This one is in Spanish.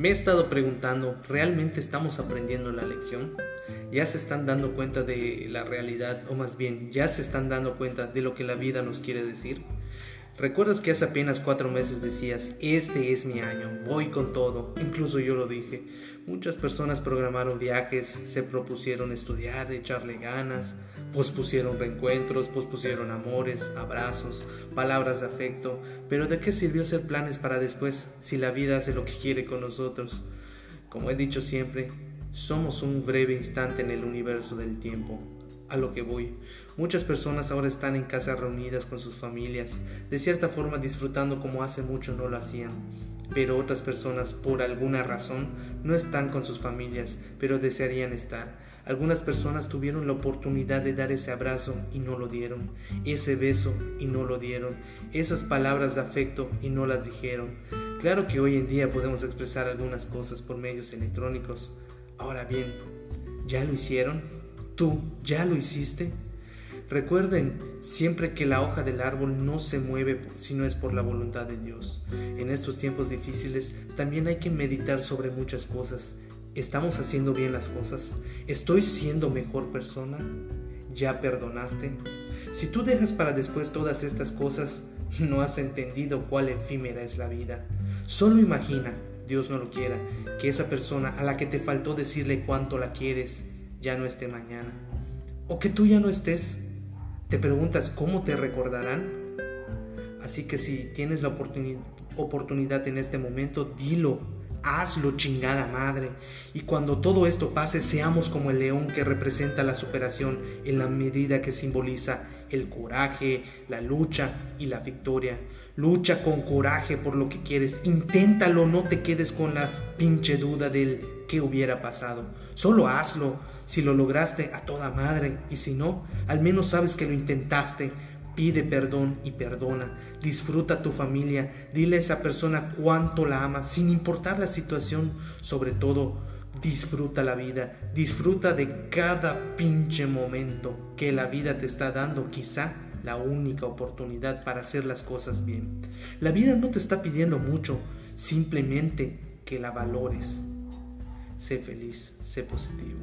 Me he estado preguntando, ¿realmente estamos aprendiendo la lección? ¿Ya se están dando cuenta de la realidad o más bien ya se están dando cuenta de lo que la vida nos quiere decir? ¿Recuerdas que hace apenas cuatro meses decías, este es mi año, voy con todo? Incluso yo lo dije. Muchas personas programaron viajes, se propusieron estudiar, echarle ganas, pospusieron reencuentros, pospusieron amores, abrazos, palabras de afecto. Pero ¿de qué sirvió hacer planes para después si la vida hace lo que quiere con nosotros? Como he dicho siempre, somos un breve instante en el universo del tiempo a lo que voy. Muchas personas ahora están en casa reunidas con sus familias, de cierta forma disfrutando como hace mucho no lo hacían. Pero otras personas, por alguna razón, no están con sus familias, pero desearían estar. Algunas personas tuvieron la oportunidad de dar ese abrazo y no lo dieron, ese beso y no lo dieron, esas palabras de afecto y no las dijeron. Claro que hoy en día podemos expresar algunas cosas por medios electrónicos. Ahora bien, ¿ya lo hicieron? ¿Tú ya lo hiciste? Recuerden siempre que la hoja del árbol no se mueve si no es por la voluntad de Dios. En estos tiempos difíciles también hay que meditar sobre muchas cosas. ¿Estamos haciendo bien las cosas? ¿Estoy siendo mejor persona? ¿Ya perdonaste? Si tú dejas para después todas estas cosas, no has entendido cuál efímera es la vida. Solo imagina, Dios no lo quiera, que esa persona a la que te faltó decirle cuánto la quieres, ya no esté mañana. O que tú ya no estés. Te preguntas cómo te recordarán. Así que si tienes la oportunidad en este momento, dilo, hazlo chingada madre. Y cuando todo esto pase, seamos como el león que representa la superación en la medida que simboliza el coraje, la lucha y la victoria. Lucha con coraje por lo que quieres. Inténtalo, no te quedes con la pinche duda del qué hubiera pasado. Solo hazlo. Si lo lograste, a toda madre. Y si no, al menos sabes que lo intentaste. Pide perdón y perdona. Disfruta tu familia. Dile a esa persona cuánto la amas, sin importar la situación. Sobre todo, disfruta la vida. Disfruta de cada pinche momento que la vida te está dando. Quizá la única oportunidad para hacer las cosas bien. La vida no te está pidiendo mucho, simplemente que la valores. Sé feliz, sé positivo.